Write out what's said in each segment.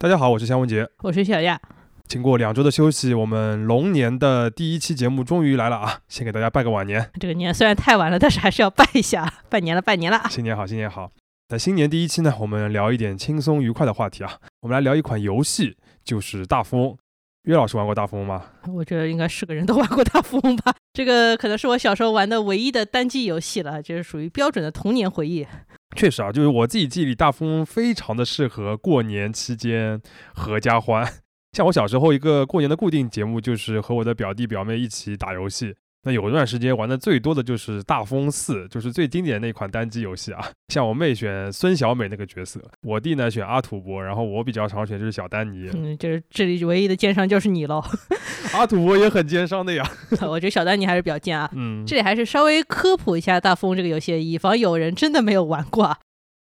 大家好，我是香文杰，我是小亚。经过两周的休息，我们龙年的第一期节目终于来了啊！先给大家拜个晚年。这个年虽然太晚了，但是还是要拜一下，拜年了，拜年了。新年好，新年好。在新年第一期呢，我们聊一点轻松愉快的话题啊。我们来聊一款游戏，就是大富翁。岳老师玩过大富翁吗？我觉得应该是个人都玩过大富翁吧。这个可能是我小时候玩的唯一的单机游戏了，就是属于标准的童年回忆。确实啊，就是我自己记忆里，大富翁非常的适合过年期间合家欢。像我小时候一个过年的固定节目，就是和我的表弟表妹一起打游戏。那有一段时间玩的最多的就是大富翁四，就是最经典的那款单机游戏啊。像我妹选孙小美那个角色，我弟呢选阿土伯，然后我比较常选就是小丹尼。嗯，就是这里唯一的奸商就是你喽。阿土伯也很奸商的呀。我觉得小丹尼还是比较贱啊。嗯，这里还是稍微科普一下大富翁这个游戏，以防有人真的没有玩过。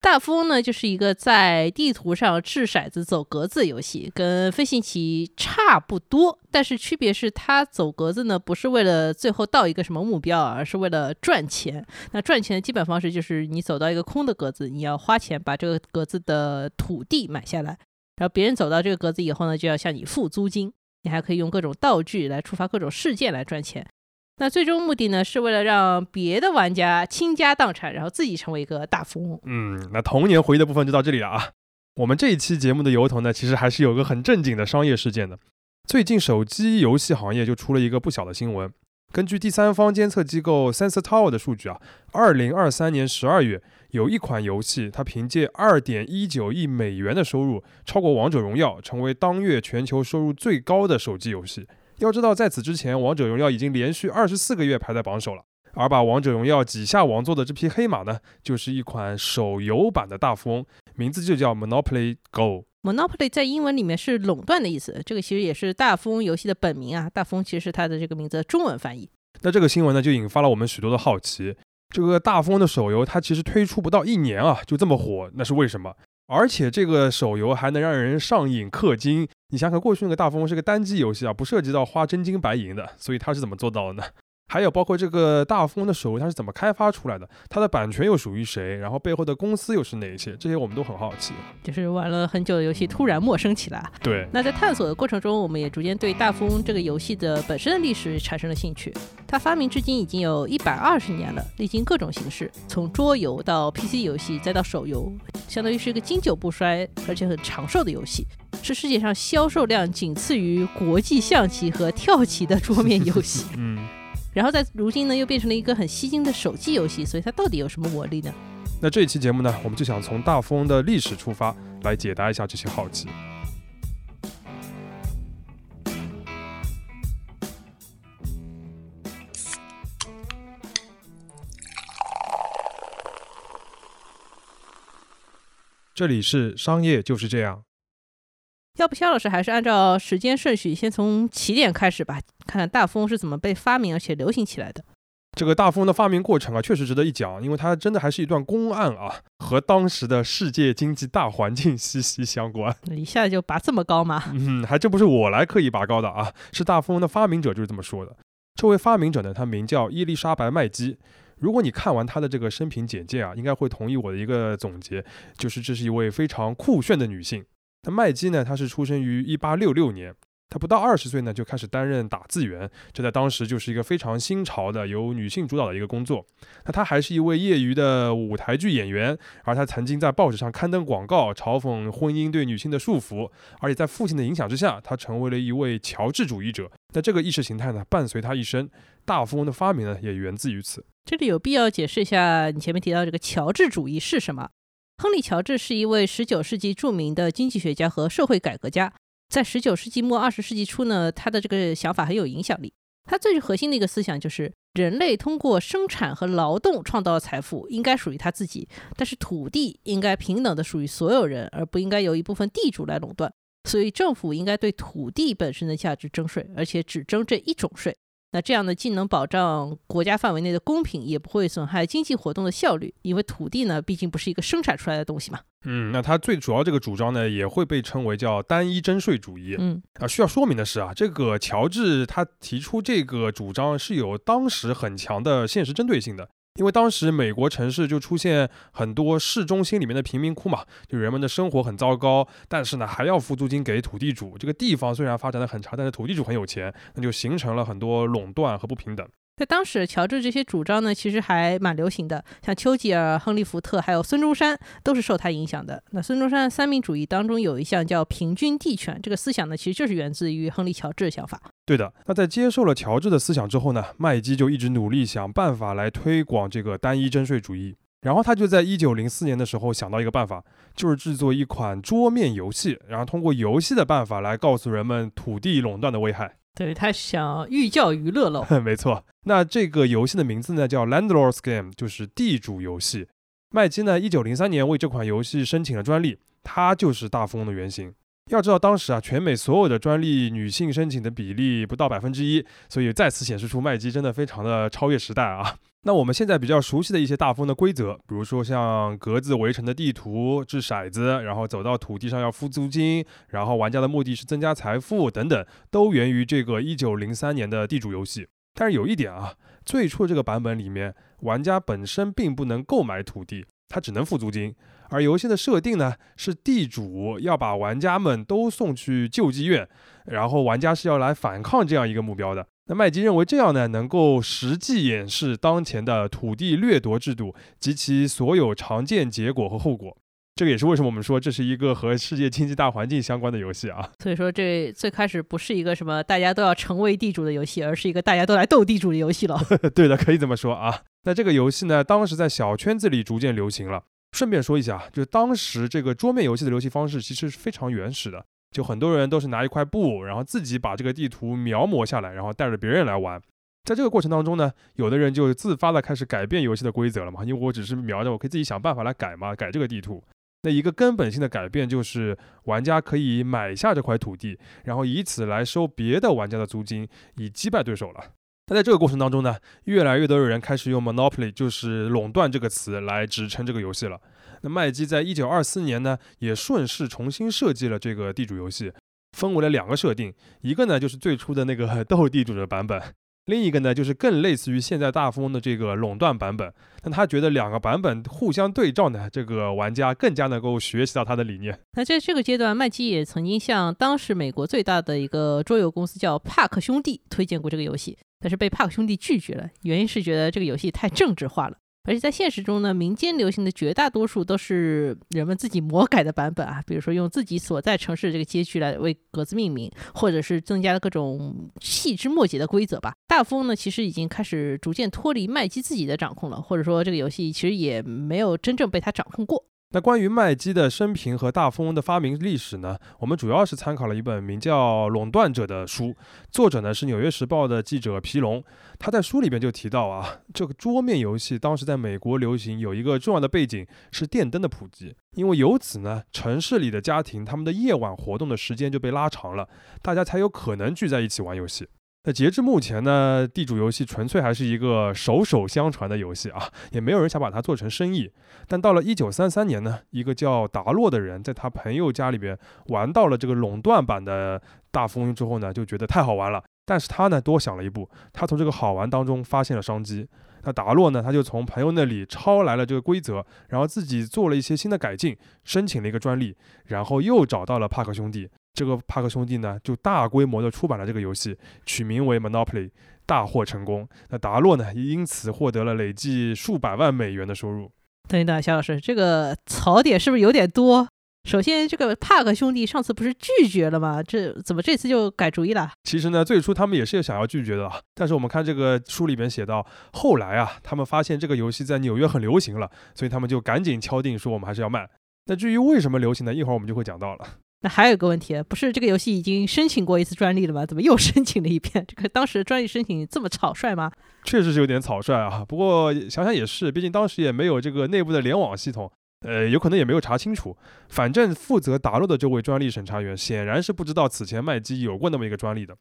大富翁呢，就是一个在地图上掷骰子走格子游戏，跟飞行棋差不多，但是区别是它走格子呢，不是为了最后到一个什么目标，而是为了赚钱。那赚钱的基本方式就是你走到一个空的格子，你要花钱把这个格子的土地买下来，然后别人走到这个格子以后呢，就要向你付租金。你还可以用各种道具来触发各种事件来赚钱。那最终目的呢，是为了让别的玩家倾家荡产，然后自己成为一个大富翁。嗯，那童年回忆的部分就到这里了啊。我们这一期节目的由头呢，其实还是有个很正经的商业事件的。最近手机游戏行业就出了一个不小的新闻。根据第三方监测机构 Sensor Tower 的数据啊，二零二三年十二月，有一款游戏，它凭借二点一九亿美元的收入，超过王者荣耀，成为当月全球收入最高的手机游戏。要知道，在此之前，《王者荣耀》已经连续二十四个月排在榜首了。而把《王者荣耀》挤下王座的这匹黑马呢，就是一款手游版的大富翁，名字就叫 Monopoly Go。Monopoly 在英文里面是垄断的意思，这个其实也是大富翁游戏的本名啊。大富翁其实是它的这个名字的中文翻译。那这个新闻呢，就引发了我们许多的好奇。这个大富翁的手游，它其实推出不到一年啊，就这么火，那是为什么？而且这个手游还能让人上瘾氪金，你想想，过去那个大富翁是个单机游戏啊，不涉及到花真金白银的，所以他是怎么做到的呢？还有包括这个大富翁的手游，它是怎么开发出来的？它的版权又属于谁？然后背后的公司又是哪一些？这些我们都很好奇。就是玩了很久的游戏突然陌生起来。对。那在探索的过程中，我们也逐渐对大富翁这个游戏的本身的历史产生了兴趣。它发明至今已经有一百二十年了，历经各种形式，从桌游到 PC 游戏，再到手游，相当于是一个经久不衰而且很长寿的游戏，是世界上销售量仅次于国际象棋和跳棋的桌面游戏。嗯。然后在如今呢，又变成了一个很吸睛的手机游戏，所以它到底有什么魔力呢？那这一期节目呢，我们就想从大富翁的历史出发，来解答一下这些好奇。这里是商业就是这样。要不肖老师还是按照时间顺序，先从起点开始吧，看看大富翁是怎么被发明而且流行起来的。这个大富翁的发明过程啊，确实值得一讲，因为它真的还是一段公案啊，和当时的世界经济大环境 息息相关。一下就拔这么高吗？嗯，还真不是我来刻意拔高的啊，是大富翁的发明者就是这么说的。这位发明者呢，他名叫伊丽莎白麦基。如果你看完他的这个生平简介啊，应该会同意我的一个总结，就是这是一位非常酷炫的女性。那麦基呢？她是出生于一八六六年，他不到二十岁呢就开始担任打字员，这在当时就是一个非常新潮的由女性主导的一个工作。那他还是一位业余的舞台剧演员，而他曾经在报纸上刊登广告，嘲讽婚姻对女性的束缚。而且在父亲的影响之下，他成为了一位乔治主义者。那这个意识形态呢，伴随他一生。大富翁的发明呢，也源自于此。这里有必要解释一下，你前面提到这个乔治主义是什么？亨利·乔治是一位19世纪著名的经济学家和社会改革家。在十九世纪末、二十世纪初呢，他的这个想法很有影响力。他最核心的一个思想就是，人类通过生产和劳动创造的财富应该属于他自己，但是土地应该平等的属于所有人，而不应该由一部分地主来垄断。所以政府应该对土地本身的价值征税，而且只征这一种税。那这样呢，既能保障国家范围内的公平，也不会损害经济活动的效率，因为土地呢，毕竟不是一个生产出来的东西嘛。嗯，那他最主要这个主张呢，也会被称为叫单一征税主义。嗯，啊，需要说明的是啊，这个乔治他提出这个主张是有当时很强的现实针对性的，因为当时美国城市就出现很多市中心里面的贫民窟嘛，就人们的生活很糟糕，但是呢还要付租金给土地主。这个地方虽然发展的很差，但是土地主很有钱，那就形成了很多垄断和不平等。在当时，乔治这些主张呢，其实还蛮流行的，像丘吉尔、亨利·福特还有孙中山都是受他影响的。那孙中山三民主义当中有一项叫平均地权，这个思想呢，其实就是源自于亨利·乔治的想法。对的。那在接受了乔治的思想之后呢，麦基就一直努力想办法来推广这个单一征税主义。然后他就在一九零四年的时候想到一个办法，就是制作一款桌面游戏，然后通过游戏的办法来告诉人们土地垄断的危害。对他想寓教于乐喽。没错。那这个游戏的名字呢叫 Landlord's Game，就是地主游戏。麦基呢，一九零三年为这款游戏申请了专利，它就是大富翁的原型。要知道当时啊，全美所有的专利女性申请的比例不到百分之一，所以再次显示出麦基真的非常的超越时代啊。那我们现在比较熟悉的一些大风的规则，比如说像格子围成的地图、掷骰子，然后走到土地上要付租金，然后玩家的目的是增加财富等等，都源于这个一九零三年的地主游戏。但是有一点啊，最初这个版本里面，玩家本身并不能购买土地，他只能付租金。而游戏的设定呢，是地主要把玩家们都送去救济院，然后玩家是要来反抗这样一个目标的。那麦基认为这样呢，能够实际演示当前的土地掠夺制度及其所有常见结果和后果。这个也是为什么我们说这是一个和世界经济大环境相关的游戏啊。所以说，这最开始不是一个什么大家都要成为地主的游戏，而是一个大家都来斗地主的游戏了。对的，可以这么说啊。那这个游戏呢，当时在小圈子里逐渐流行了。顺便说一下，就当时这个桌面游戏的游戏方式其实是非常原始的，就很多人都是拿一块布，然后自己把这个地图描摹下来，然后带着别人来玩。在这个过程当中呢，有的人就自发的开始改变游戏的规则了嘛，因为我只是描着，我可以自己想办法来改嘛，改这个地图。那一个根本性的改变就是，玩家可以买下这块土地，然后以此来收别的玩家的租金，以击败对手了。那在这个过程当中呢，越来越多的人开始用 monopoly，就是垄断这个词来指称这个游戏了。麦基在一九二四年呢，也顺势重新设计了这个地主游戏，分为了两个设定，一个呢就是最初的那个 斗地主的版本。另一个呢，就是更类似于现在大富翁的这个垄断版本，但他觉得两个版本互相对照呢，这个玩家更加能够学习到他的理念。那在这个阶段，麦基也曾经向当时美国最大的一个桌游公司叫帕克兄弟推荐过这个游戏，但是被帕克兄弟拒绝了，原因是觉得这个游戏太政治化了。而且在现实中呢，民间流行的绝大多数都是人们自己魔改的版本啊，比如说用自己所在城市这个街区来为格子命名，或者是增加了各种细枝末节的规则吧。大富翁呢，其实已经开始逐渐脱离麦基自己的掌控了，或者说这个游戏其实也没有真正被他掌控过。那关于麦基的生平和大富翁的发明历史呢？我们主要是参考了一本名叫《垄断者》的书，作者呢是《纽约时报》的记者皮隆。他在书里边就提到啊，这个桌面游戏当时在美国流行有一个重要的背景是电灯的普及，因为由此呢，城市里的家庭他们的夜晚活动的时间就被拉长了，大家才有可能聚在一起玩游戏。那截至目前呢，地主游戏纯粹还是一个手手相传的游戏啊，也没有人想把它做成生意。但到了一九三三年呢，一个叫达洛的人在他朋友家里边玩到了这个垄断版的大富翁之后呢，就觉得太好玩了。但是他呢多想了一步，他从这个好玩当中发现了商机。那达洛呢，他就从朋友那里抄来了这个规则，然后自己做了一些新的改进，申请了一个专利，然后又找到了帕克兄弟。这个帕克兄弟呢，就大规模的出版了这个游戏，取名为 Monopoly，大获成功。那达洛呢，也因此获得了累计数百万美元的收入。等一等，肖老师，这个槽点是不是有点多？首先，这个帕克兄弟上次不是拒绝了吗？这怎么这次就改主意了？其实呢，最初他们也是想要拒绝的，但是我们看这个书里边写到，后来啊，他们发现这个游戏在纽约很流行了，所以他们就赶紧敲定说我们还是要卖。那至于为什么流行呢？一会儿我们就会讲到了。那还有一个问题，不是这个游戏已经申请过一次专利了吗？怎么又 申请了一遍？这个当时专利申请这么草率吗？确实是有点草率啊。不过想想也是，毕竟当时也没有这个内部的联网系统，呃，有可能也没有查清楚。反正负责打落的这位专利审查员显然是不知道此前麦基有过那么一个专利的。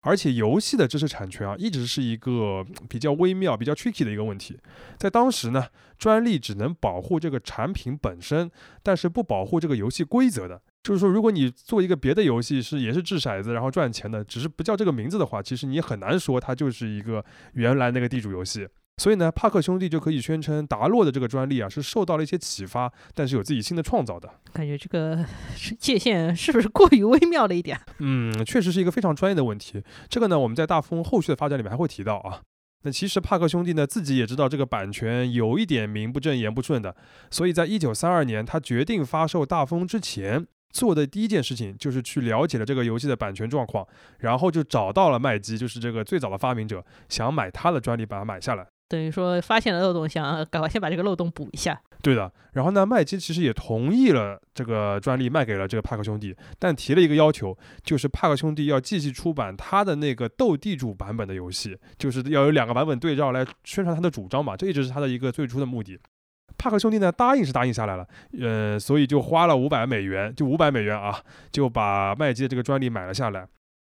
而且游戏的知识产权啊，一直是一个比较微妙、比较 tricky 的一个问题。在当时呢，专利只能保护这个产品本身，但是不保护这个游戏规则的。就是说，如果你做一个别的游戏是也是掷骰子然后赚钱的，只是不叫这个名字的话，其实你很难说它就是一个原来那个地主游戏。所以呢，帕克兄弟就可以宣称达洛的这个专利啊是受到了一些启发，但是有自己新的创造的。感觉这个 界限是不是过于微妙了一点？嗯，确实是一个非常专业的问题。这个呢，我们在大风后续的发展里面还会提到啊。那其实帕克兄弟呢自己也知道这个版权有一点名不正言不顺的，所以在一九三二年他决定发售大风之前。做的第一件事情就是去了解了这个游戏的版权状况，然后就找到了麦基，就是这个最早的发明者，想买他的专利把它买下来。等于说发现了漏洞，想赶快先把这个漏洞补一下。对的。然后呢，麦基其实也同意了这个专利卖给了这个帕克兄弟，但提了一个要求，就是帕克兄弟要继续出版他的那个斗地主版本的游戏，就是要有两个版本对照来宣传他的主张嘛，这一直是他的一个最初的目的。帕克兄弟呢，答应是答应下来了，呃，所以就花了五百美元，就五百美元啊，就把麦基的这个专利买了下来。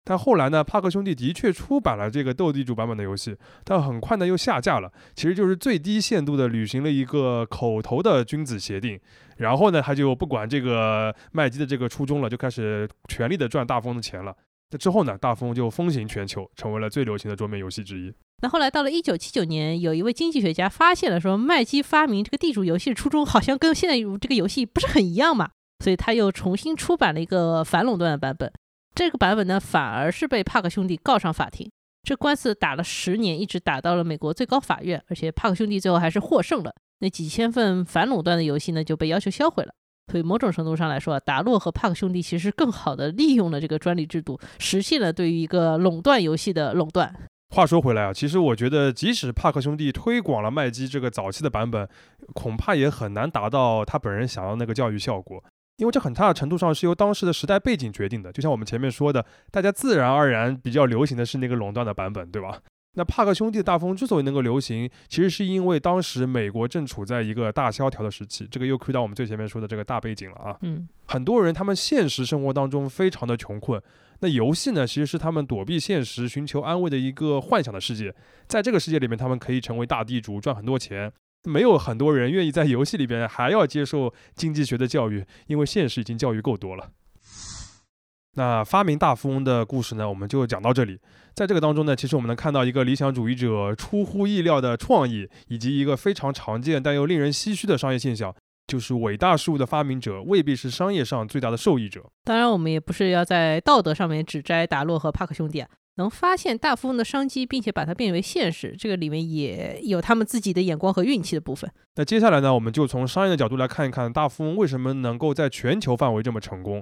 但后来呢，帕克兄弟的确出版了这个斗地主版本的游戏，但很快呢又下架了，其实就是最低限度的履行了一个口头的君子协定。然后呢，他就不管这个麦基的这个初衷了，就开始全力的赚大风的钱了。那之后呢，大风就风行全球，成为了最流行的桌面游戏之一。那后来到了一九七九年，有一位经济学家发现了，说麦基发明这个地主游戏的初衷好像跟现在这个游戏不是很一样嘛，所以他又重新出版了一个反垄断的版本。这个版本呢，反而是被帕克兄弟告上法庭，这官司打了十年，一直打到了美国最高法院，而且帕克兄弟最后还是获胜了。那几千份反垄断的游戏呢，就被要求销毁了。所以某种程度上来说，达洛和帕克兄弟其实更好的利用了这个专利制度，实现了对于一个垄断游戏的垄断。话说回来啊，其实我觉得，即使帕克兄弟推广了麦基这个早期的版本，恐怕也很难达到他本人想要那个教育效果，因为这很大的程度上是由当时的时代背景决定的。就像我们前面说的，大家自然而然比较流行的是那个垄断的版本，对吧？那帕克兄弟的大风之所以能够流行，其实是因为当时美国正处在一个大萧条的时期，这个又回到我们最前面说的这个大背景了啊。嗯，很多人他们现实生活当中非常的穷困。那游戏呢，其实是他们躲避现实、寻求安慰的一个幻想的世界。在这个世界里面，他们可以成为大地主，赚很多钱。没有很多人愿意在游戏里边还要接受经济学的教育，因为现实已经教育够多了。那发明大富翁的故事呢，我们就讲到这里。在这个当中呢，其实我们能看到一个理想主义者出乎意料的创意，以及一个非常常见但又令人唏嘘的商业现象。就是伟大事物的发明者未必是商业上最大的受益者。当然，我们也不是要在道德上面指摘达洛和帕克兄弟啊，能发现大富翁的商机，并且把它变为现实，这个里面也有他们自己的眼光和运气的部分。那接下来呢，我们就从商业的角度来看一看大富翁为什么能够在全球范围这么成功。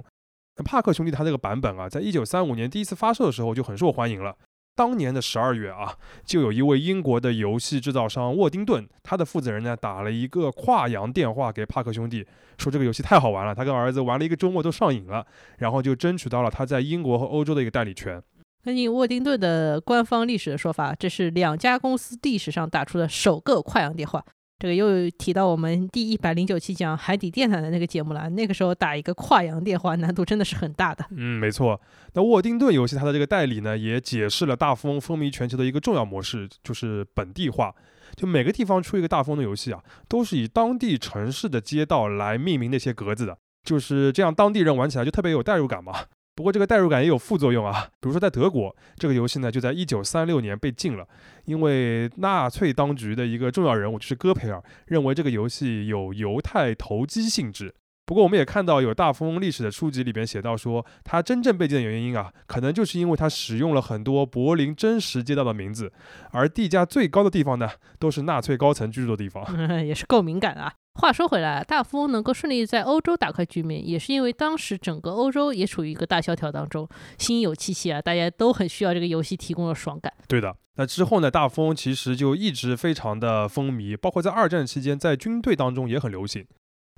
那帕克兄弟他这个版本啊，在一九三五年第一次发售的时候就很受欢迎了。当年的十二月啊，就有一位英国的游戏制造商沃丁顿，他的负责人呢打了一个跨洋电话给帕克兄弟，说这个游戏太好玩了，他跟儿子玩了一个周末都上瘾了，然后就争取到了他在英国和欧洲的一个代理权。根据沃丁顿的官方历史的说法，这是两家公司历史上打出的首个跨洋电话。这个又提到我们第一百零九期讲海底电缆的那个节目了。那个时候打一个跨洋电话难度真的是很大的。嗯，没错。那沃丁顿游戏它的这个代理呢，也解释了大富翁风靡全球的一个重要模式，就是本地化。就每个地方出一个大富翁的游戏啊，都是以当地城市的街道来命名那些格子的，就是这样，当地人玩起来就特别有代入感嘛。不过这个代入感也有副作用啊，比如说在德国，这个游戏呢就在一九三六年被禁了，因为纳粹当局的一个重要人物就是戈培尔认为这个游戏有犹太投机性质。不过我们也看到有大富翁历史的书籍里边写到说，它真正被禁的原因啊，可能就是因为它使用了很多柏林真实街道的名字，而地价最高的地方呢，都是纳粹高层居住的地方，也是够敏感啊。话说回来，大富翁能够顺利在欧洲打开局面，也是因为当时整个欧洲也处于一个大萧条当中，心有戚戚啊，大家都很需要这个游戏提供的爽感。对的，那之后呢，大富翁其实就一直非常的风靡，包括在二战期间，在军队当中也很流行。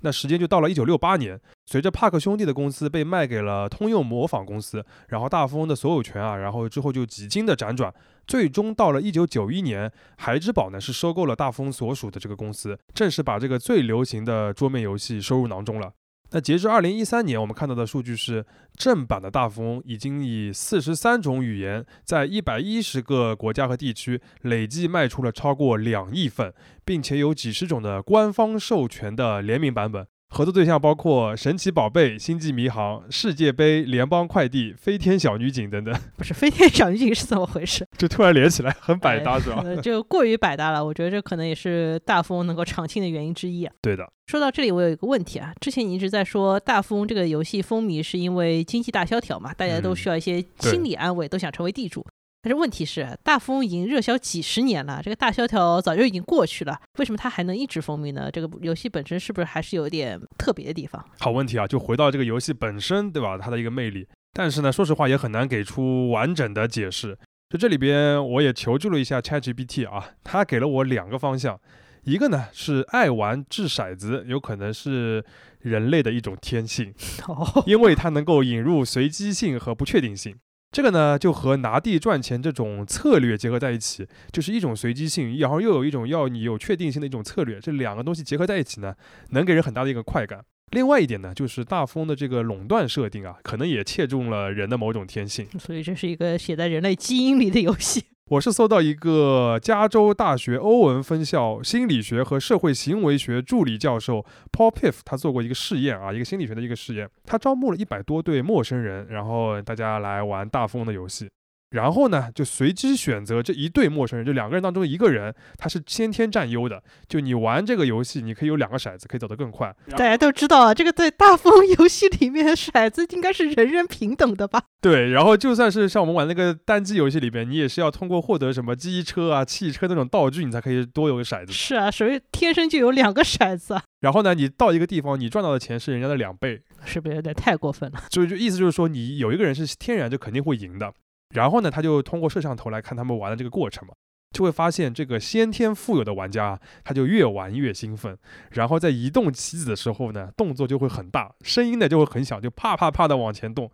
那时间就到了一九六八年，随着帕克兄弟的公司被卖给了通用模仿公司，然后大富翁的所有权啊，然后之后就几经的辗转，最终到了一九九一年，孩之宝呢是收购了大富翁所属的这个公司，正式把这个最流行的桌面游戏收入囊中了。那截至二零一三年，我们看到的数据是，正版的大富翁已经以四十三种语言，在一百一十个国家和地区累计卖出了超过两亿份，并且有几十种的官方授权的联名版本。合作对象包括神奇宝贝、星际迷航、世界杯、联邦快递、飞天小女警等等。不是飞天小女警是怎么回事？就突然连起来，很百搭是吧？就过于百搭了。我觉得这可能也是大富翁能够长青的原因之一啊。对的。说到这里，我有一个问题啊。之前你一直在说大富翁这个游戏风靡是因为经济大萧条嘛？大家都需要一些心理安慰，都想成为地主。但是问题是，大富翁已经热销几十年了，这个大萧条早就已经过去了，为什么它还能一直风靡呢？这个游戏本身是不是还是有点特别的地方？好问题啊，就回到这个游戏本身，对吧？它的一个魅力。但是呢，说实话也很难给出完整的解释。就这里边，我也求助了一下 ChatGPT 啊，它给了我两个方向，一个呢是爱玩掷骰子，有可能是人类的一种天性，因为它能够引入随机性和不确定性。这个呢，就和拿地赚钱这种策略结合在一起，就是一种随机性，然后又有一种要你有确定性的一种策略，这两个东西结合在一起呢，能给人很大的一个快感。另外一点呢，就是大风的这个垄断设定啊，可能也切中了人的某种天性。所以这是一个写在人类基因里的游戏。我是搜到一个加州大学欧文分校心理学和社会行为学助理教授 Paul Piff，他做过一个试验啊，一个心理学的一个试验，他招募了一百多对陌生人，然后大家来玩大富翁的游戏。然后呢，就随机选择这一对陌生人，就两个人当中一个人，他是先天占优的。就你玩这个游戏，你可以有两个骰子，可以走得更快。大家都知道啊，这个在大风游戏里面，骰子应该是人人平等的吧？对。然后就算是像我们玩那个单机游戏里边，你也是要通过获得什么机车啊、汽车那种道具，你才可以多有个骰子。是啊，所以天生就有两个骰子。然后呢，你到一个地方，你赚到的钱是人家的两倍，是不是有点太过分了？所以就意思就是说，你有一个人是天然就肯定会赢的。然后呢，他就通过摄像头来看他们玩的这个过程嘛，就会发现这个先天富有的玩家，他就越玩越兴奋，然后在移动棋子的时候呢，动作就会很大，声音呢就会很小，就啪啪啪的往前动，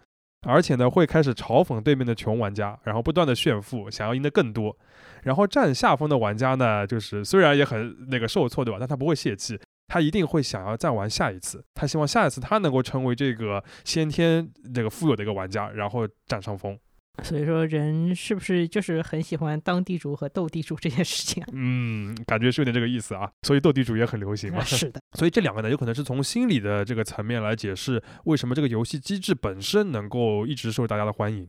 而且呢会开始嘲讽对面的穷玩家，然后不断的炫富，想要赢得更多。然后占下风的玩家呢，就是虽然也很那个受挫对吧，但他不会泄气，他一定会想要再玩下一次，他希望下一次他能够成为这个先天这个富有的一个玩家，然后占上风。所以说，人是不是就是很喜欢当地主和斗地主这件事情啊？嗯，感觉是有点这个意思啊。所以斗地主也很流行嘛。是的。所以这两个呢，有可能是从心理的这个层面来解释为什么这个游戏机制本身能够一直受大家的欢迎。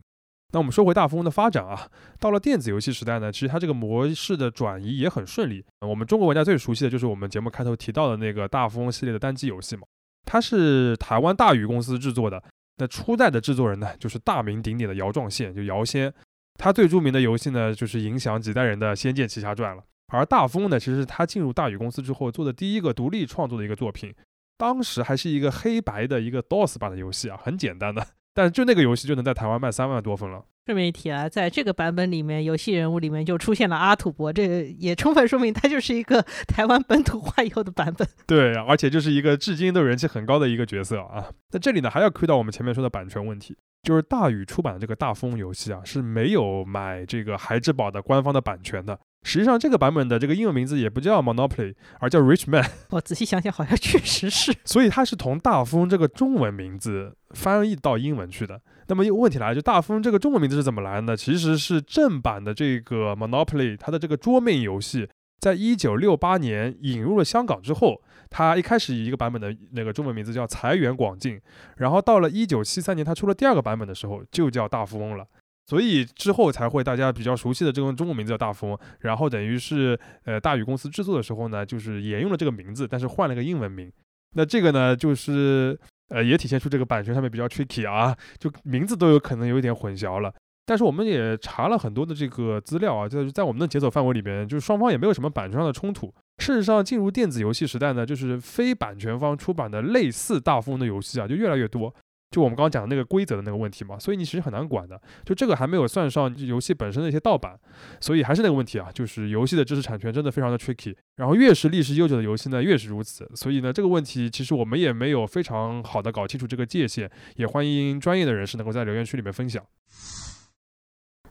那我们说回大富翁的发展啊，到了电子游戏时代呢，其实它这个模式的转移也很顺利。我们中国玩家最熟悉的就是我们节目开头提到的那个大富翁系列的单机游戏嘛，它是台湾大宇公司制作的。那初代的制作人呢，就是大名鼎鼎的姚壮宪，就姚先。他最著名的游戏呢，就是影响几代人的《仙剑奇侠传》了。而大风呢，其实是他进入大宇公司之后做的第一个独立创作的一个作品，当时还是一个黑白的一个 DOS 版的游戏啊，很简单的。但就那个游戏就能在台湾卖三万多份了。顺便一提啊，在这个版本里面，游戏人物里面就出现了阿土伯，这也充分说明它就是一个 台湾本土化以后的版本。对，而且就是一个至今都人气很高的一个角色啊。那这里呢，还要 Q 到我们前面说的版权问题，就是大宇出版的这个大风游戏啊，是没有买这个孩之宝的官方的版权的。实际上，这个版本的这个英文名字也不叫 Monopoly，而叫 Rich Man。我仔细想想，好像确实是。所以它是从大风这个中文名字翻译到英文去的。那么问题来了，就大富翁这个中文名字是怎么来的呢？其实是正版的这个 Monopoly，它的这个桌面游戏，在一九六八年引入了香港之后，它一开始以一个版本的那个中文名字叫财源广进，然后到了一九七三年，它出了第二个版本的时候，就叫大富翁了。所以之后才会大家比较熟悉的这个中文名字叫大富翁，然后等于是呃大宇公司制作的时候呢，就是沿用了这个名字，但是换了个英文名。那这个呢，就是呃也体现出这个版权上面比较 tricky 啊，就名字都有可能有一点混淆了。但是我们也查了很多的这个资料啊，就是在我们的解锁范围里边，就是双方也没有什么版权上的冲突。事实上，进入电子游戏时代呢，就是非版权方出版的类似大富翁的游戏啊，就越来越多。就我们刚刚讲的那个规则的那个问题嘛，所以你其实很难管的。就这个还没有算上游戏本身的一些盗版，所以还是那个问题啊，就是游戏的知识产权真的非常的 tricky。然后越是历史悠久的游戏呢，越是如此。所以呢，这个问题其实我们也没有非常好的搞清楚这个界限，也欢迎专业的人士能够在留言区里面分享。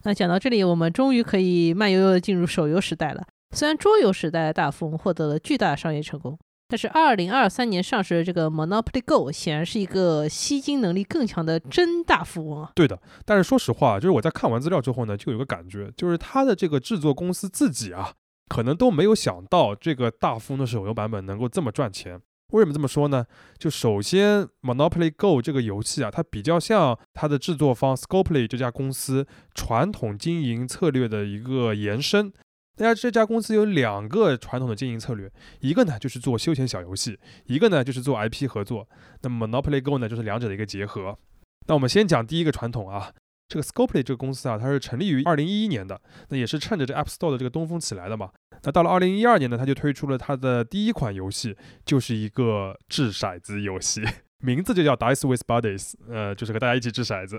那讲到这里，我们终于可以慢悠悠的进入手游时代了。虽然桌游时代的大富翁获得了巨大的商业成功。但是，二零二三年上市的这个 Monopoly Go 显然是一个吸金能力更强的真大富翁啊！对的，但是说实话，就是我在看完资料之后呢，就有个感觉，就是它的这个制作公司自己啊，可能都没有想到这个大富翁的手游版本能够这么赚钱。为什么这么说呢？就首先，Monopoly Go 这个游戏啊，它比较像它的制作方 Scopely 这家公司传统经营策略的一个延伸。大家这家公司有两个传统的经营策略，一个呢就是做休闲小游戏，一个呢就是做 IP 合作。那么 Monopoly Go 呢就是两者的一个结合。那我们先讲第一个传统啊。这个 Scopely 这个公司啊，它是成立于二零一一年的，那也是趁着这 App Store 的这个东风起来的嘛。那到了二零一二年呢，它就推出了它的第一款游戏，就是一个掷骰子游戏，名字就叫 Dice with Buddies，呃，就是和大家一起掷骰子。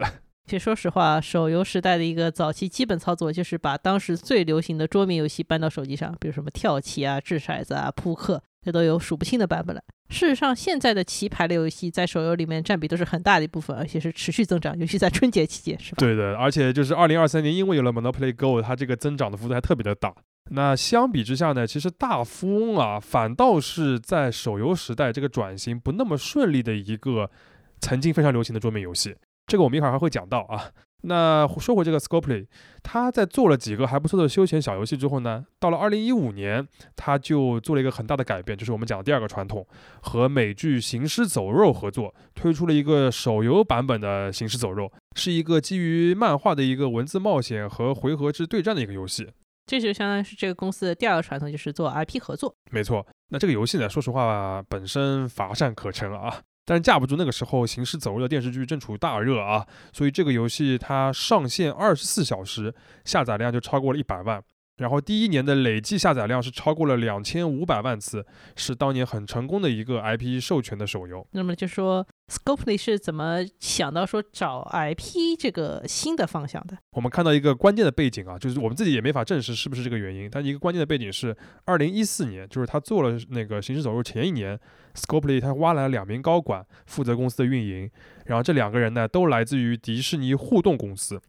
其实说实话，手游时代的一个早期基本操作就是把当时最流行的桌面游戏搬到手机上，比如什么跳棋啊、掷骰子啊、扑克，这都有数不清的版本了。事实上，现在的棋牌类游戏在手游里面占比都是很大的一部分，而且是持续增长，尤其在春节期间，是吧？对的，而且就是二零二三年，因为有了 Monopoly Go，它这个增长的幅度还特别的大。那相比之下呢，其实大富翁啊，反倒是在手游时代这个转型不那么顺利的一个曾经非常流行的桌面游戏。这个我们一会儿还会讲到啊。那说回这个 Scopely，他在做了几个还不错的休闲小游戏之后呢，到了二零一五年，他就做了一个很大的改变，就是我们讲的第二个传统，和美剧《行尸走肉》合作，推出了一个手游版本的《行尸走肉》，是一个基于漫画的一个文字冒险和回合制对战的一个游戏。这就相当于是这个公司的第二个传统，就是做 IP 合作。没错，那这个游戏呢，说实话本身乏善可陈啊。但是架不住那个时候《行尸走肉》的电视剧正处大热啊，所以这个游戏它上线二十四小时，下载量就超过了一百万。然后第一年的累计下载量是超过了两千五百万次，是当年很成功的一个 IP 授权的手游。那么就说 Scopely 是怎么想到说找 IP 这个新的方向的？我们看到一个关键的背景啊，就是我们自己也没法证实是不是这个原因，但一个关键的背景是二零一四年，就是他做了那个《行尸走肉》前一年，Scopely 他挖来了两名高管负责公司的运营，然后这两个人呢都来自于迪士尼互动公司。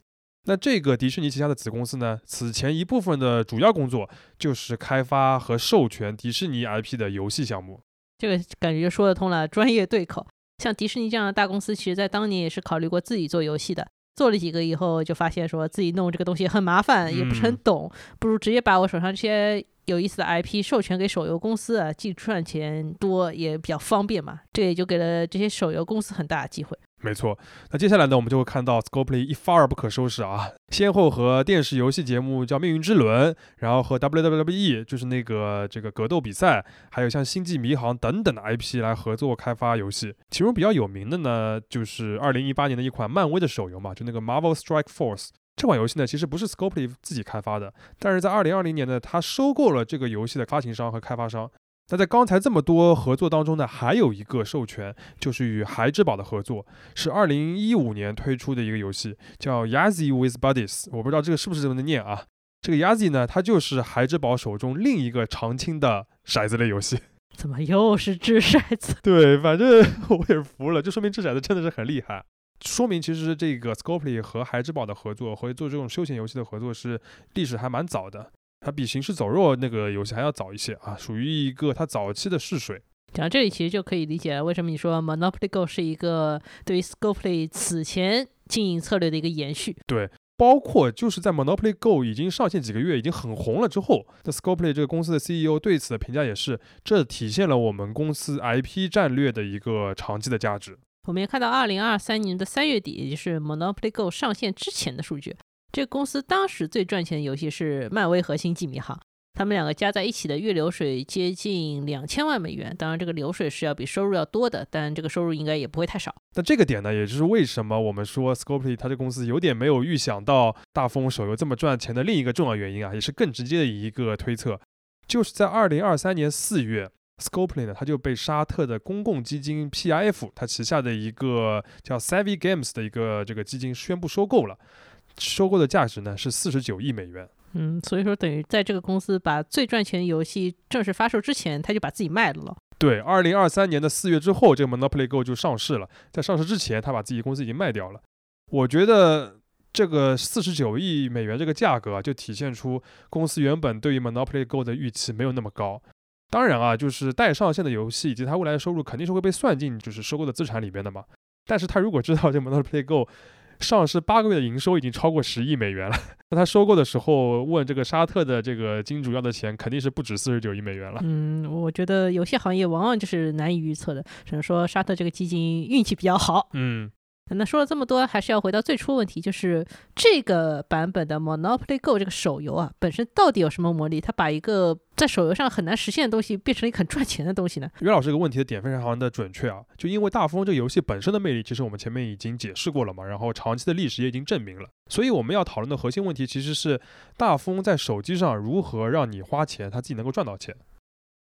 那这个迪士尼旗下的子公司呢？此前一部分的主要工作就是开发和授权迪士尼 IP 的游戏项目。这个感觉就说得通了，专业对口。像迪士尼这样的大公司，其实在当年也是考虑过自己做游戏的。做了几个以后，就发现说自己弄这个东西很麻烦，也不是很懂，不如直接把我手上这些有意思的 IP 授权给手游公司啊，既赚钱多也比较方便嘛。这也就给了这些手游公司很大的机会。没错，那接下来呢，我们就会看到 Scopely 一发而不可收拾啊，先后和电视游戏节目叫《命运之轮》，然后和 WWE 就是那个这个格斗比赛，还有像《星际迷航》等等的 IP 来合作开发游戏。其中比较有名的呢，就是2018年的一款漫威的手游嘛，就那个 Marvel Strike Force。这款游戏呢，其实不是 Scopely 自己开发的，但是在2020年呢，它收购了这个游戏的发行商和开发商。那在刚才这么多合作当中呢，还有一个授权，就是与孩之宝的合作，是二零一五年推出的一个游戏，叫 Yazzy with Buddies。我不知道这个是不是这么念啊？这个 Yazzy 呢，它就是孩之宝手中另一个常青的骰子类游戏。怎么又是掷骰子？对，反正 我也是服了，就说明掷骰子真的是很厉害。说明其实这个 Scopely 和孩之宝的合作，和做这种休闲游戏的合作是历史还蛮早的。它比《行尸走肉》那个游戏还要早一些啊，属于一个它早期的试水。讲到这里，其实就可以理解了为什么你说 Monopoly Go 是一个对于 Scopely 此前经营策略的一个延续。对，包括就是在 Monopoly Go 已经上线几个月，已经很红了之后，那 Scopely 这个公司的 CEO 对此的评价也是，这体现了我们公司 IP 战略的一个长期的价值。我们也看到，二零二三年的三月底，也就是 Monopoly Go 上线之前的数据。这公司当时最赚钱的游戏是漫威和星际迷航，他们两个加在一起的月流水接近两千万美元。当然，这个流水是要比收入要多的，但这个收入应该也不会太少。那这个点呢，也就是为什么我们说 Scopely 它这公司有点没有预想到大风手游这么赚钱的另一个重要原因啊，也是更直接的一个推测，就是在二零二三年四月，Scopely 呢，它就被沙特的公共基金 PIF 它旗下的一个叫 Savvy Games 的一个这个基金宣布收购了。收购的价值呢是四十九亿美元。嗯，所以说等于在这个公司把最赚钱的游戏正式发售之前，他就把自己卖了了。对，二零二三年的四月之后，这个 Monopoly Go 就上市了。在上市之前，他把自己公司已经卖掉了。我觉得这个四十九亿美元这个价格啊，就体现出公司原本对于 Monopoly Go 的预期没有那么高。当然啊，就是待上线的游戏以及它未来的收入肯定是会被算进就是收购的资产里边的嘛。但是他如果知道这 Monopoly Go 上市八个月的营收已经超过十亿美元了。那他收购的时候问这个沙特的这个金主要的钱，肯定是不止四十九亿美元了。嗯，我觉得有些行业往往就是难以预测的，只能说沙特这个基金运气比较好。嗯。那说了这么多，还是要回到最初问题，就是这个版本的 Monopoly Go 这个手游啊，本身到底有什么魔力？它把一个在手游上很难实现的东西，变成了一个很赚钱的东西呢？袁老师这个问题的点非常的准确啊，就因为大富翁这个游戏本身的魅力，其实我们前面已经解释过了嘛，然后长期的历史也已经证明了，所以我们要讨论的核心问题其实是大富翁在手机上如何让你花钱，他自己能够赚到钱。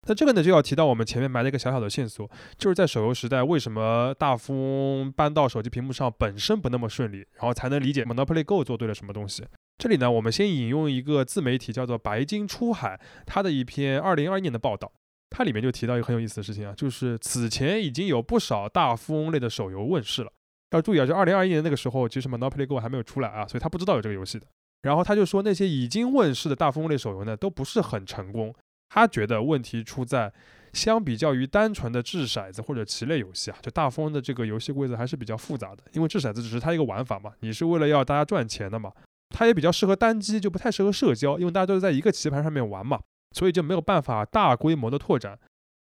那这个呢，就要提到我们前面埋了一个小小的线索，就是在手游时代，为什么大富翁搬到手机屏幕上本身不那么顺利，然后才能理解 Monopoly Go 做对了什么东西。这里呢，我们先引用一个自媒体叫做白金出海，他的一篇二零二一年的报道，它里面就提到一个很有意思的事情啊，就是此前已经有不少大富翁类的手游问世了。要注意啊，就二零二一年那个时候，其实 Monopoly Go 还没有出来啊，所以他不知道有这个游戏的。然后他就说，那些已经问世的大富翁类手游呢，都不是很成功。他觉得问题出在，相比较于单纯的掷骰子或者棋类游戏啊，就大风的这个游戏规则还是比较复杂的。因为掷骰子只是它一个玩法嘛，你是为了要大家赚钱的嘛。它也比较适合单机，就不太适合社交，因为大家都是在一个棋盘上面玩嘛，所以就没有办法大规模的拓展。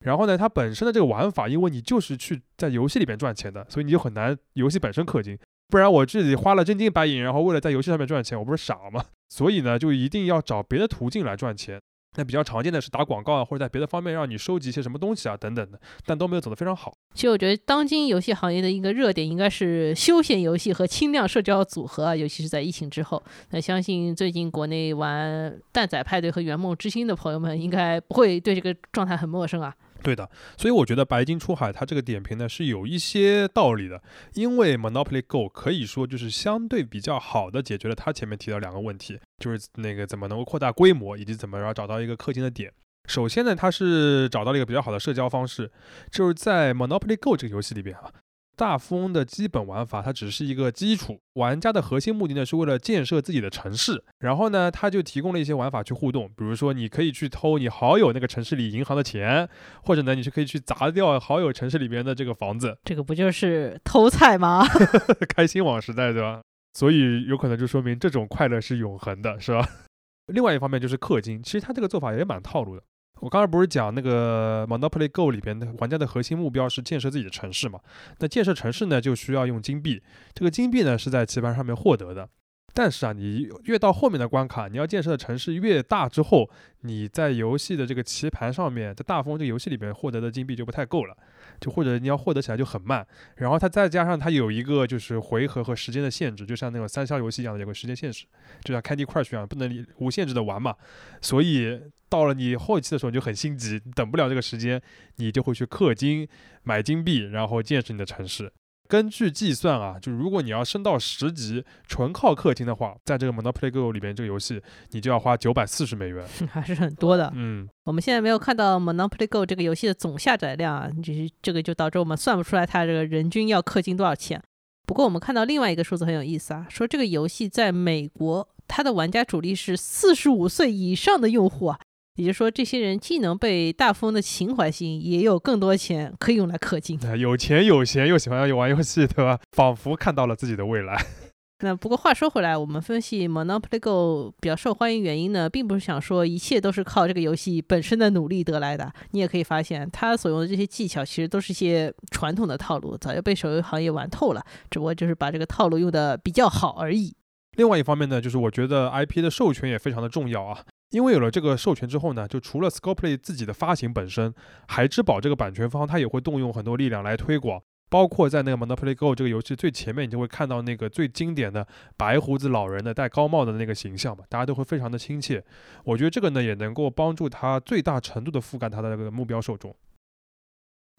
然后呢，它本身的这个玩法，因为你就是去在游戏里边赚钱的，所以你就很难游戏本身氪金。不然我自己花了真金白银，然后为了在游戏上面赚钱，我不是傻吗？所以呢，就一定要找别的途径来赚钱。那比较常见的是打广告啊，或者在别的方面让你收集一些什么东西啊，等等的，但都没有走得非常好。其实我觉得当今游戏行业的一个热点应该是休闲游戏和轻量社交组合啊，尤其是在疫情之后。那相信最近国内玩蛋仔派对和圆梦之星的朋友们，应该不会对这个状态很陌生啊。对的，所以我觉得白金出海它这个点评呢是有一些道理的，因为 Monopoly Go 可以说就是相对比较好的解决了它前面提到两个问题，就是那个怎么能够扩大规模，以及怎么然后找到一个氪金的点。首先呢，它是找到了一个比较好的社交方式，就是在 Monopoly Go 这个游戏里边啊。大富翁的基本玩法，它只是一个基础。玩家的核心目的呢，是为了建设自己的城市。然后呢，它就提供了一些玩法去互动，比如说你可以去偷你好友那个城市里银行的钱，或者呢，你是可以去砸掉好友城市里边的这个房子。这个不就是偷菜吗？开心网时代，对吧？所以有可能就说明这种快乐是永恒的，是吧？另外一方面就是氪金，其实它这个做法也蛮套路的。我刚才不是讲那个 Monopoly Go 里边的玩家的核心目标是建设自己的城市嘛？那建设城市呢，就需要用金币。这个金币呢，是在棋盘上面获得的。但是啊，你越到后面的关卡，你要建设的城市越大之后，你在游戏的这个棋盘上面，在大富翁这个游戏里边获得的金币就不太够了，就或者你要获得起来就很慢。然后它再加上它有一个就是回合和时间的限制，就像那种三消游戏一样的有个时间限制，就像 Candy Crush 一样，不能无限制的玩嘛。所以到了你后期的时候，你就很心急，等不了这个时间，你就会去氪金买金币，然后建设你的城市。根据计算啊，就如果你要升到十级，纯靠氪金的话，在这个 Monopoly Go 里边这个游戏，你就要花九百四十美元，还是很多的。嗯，我们现在没有看到 Monopoly Go 这个游戏的总下载量啊，就是这个就导致我们算不出来它这个人均要氪金多少钱。不过我们看到另外一个数字很有意思啊，说这个游戏在美国，它的玩家主力是四十五岁以上的用户啊。也就是说，这些人既能被大富翁的情怀吸引，也有更多钱可以用来氪金。有钱有闲又喜欢玩游戏，对吧？仿佛看到了自己的未来。那不过话说回来，我们分析 Monopoly Go 比较受欢迎原因呢，并不是想说一切都是靠这个游戏本身的努力得来的。你也可以发现，它所用的这些技巧其实都是一些传统的套路，早就被手游行业玩透了，只不过就是把这个套路用的比较好而已。另外一方面呢，就是我觉得 IP 的授权也非常的重要啊。因为有了这个授权之后呢，就除了 Scoplay 自己的发行本身，孩之宝这个版权方他也会动用很多力量来推广，包括在那个 Monopoly Go 这个游戏最前面，你就会看到那个最经典的白胡子老人的戴高帽的那个形象嘛，大家都会非常的亲切。我觉得这个呢也能够帮助他最大程度的覆盖他的那个目标受众。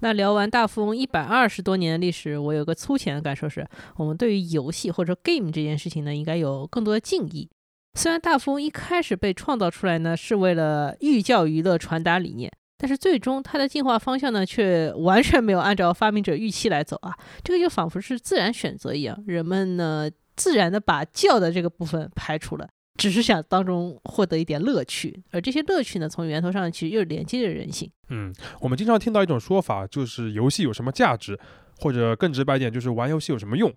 那聊完大富翁一百二十多年的历史，我有个粗浅的感受是，我们对于游戏或者 game 这件事情呢，应该有更多的敬意。虽然大富翁一开始被创造出来呢，是为了寓教于乐、传达理念，但是最终它的进化方向呢，却完全没有按照发明者预期来走啊！这个就仿佛是自然选择一样，人们呢自然的把教的这个部分排除了，只是想当中获得一点乐趣，而这些乐趣呢，从源头上其实又连接着人性。嗯，我们经常听到一种说法，就是游戏有什么价值，或者更直白一点，就是玩游戏有什么用。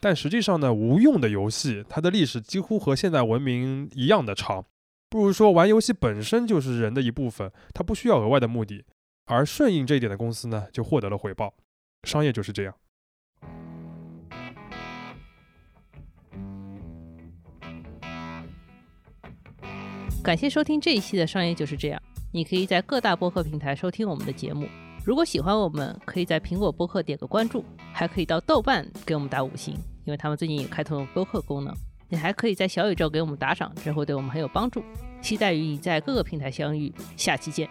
但实际上呢，无用的游戏它的历史几乎和现代文明一样的长。不如说，玩游戏本身就是人的一部分，它不需要额外的目的。而顺应这一点的公司呢，就获得了回报。商业就是这样。感谢收听这一期的《商业就是这样》。你可以在各大播客平台收听我们的节目。如果喜欢我们，可以在苹果播客点个关注，还可以到豆瓣给我们打五星，因为他们最近也开通了播客功能。你还可以在小宇宙给我们打赏，这会对我们很有帮助。期待与你在各个平台相遇，下期见。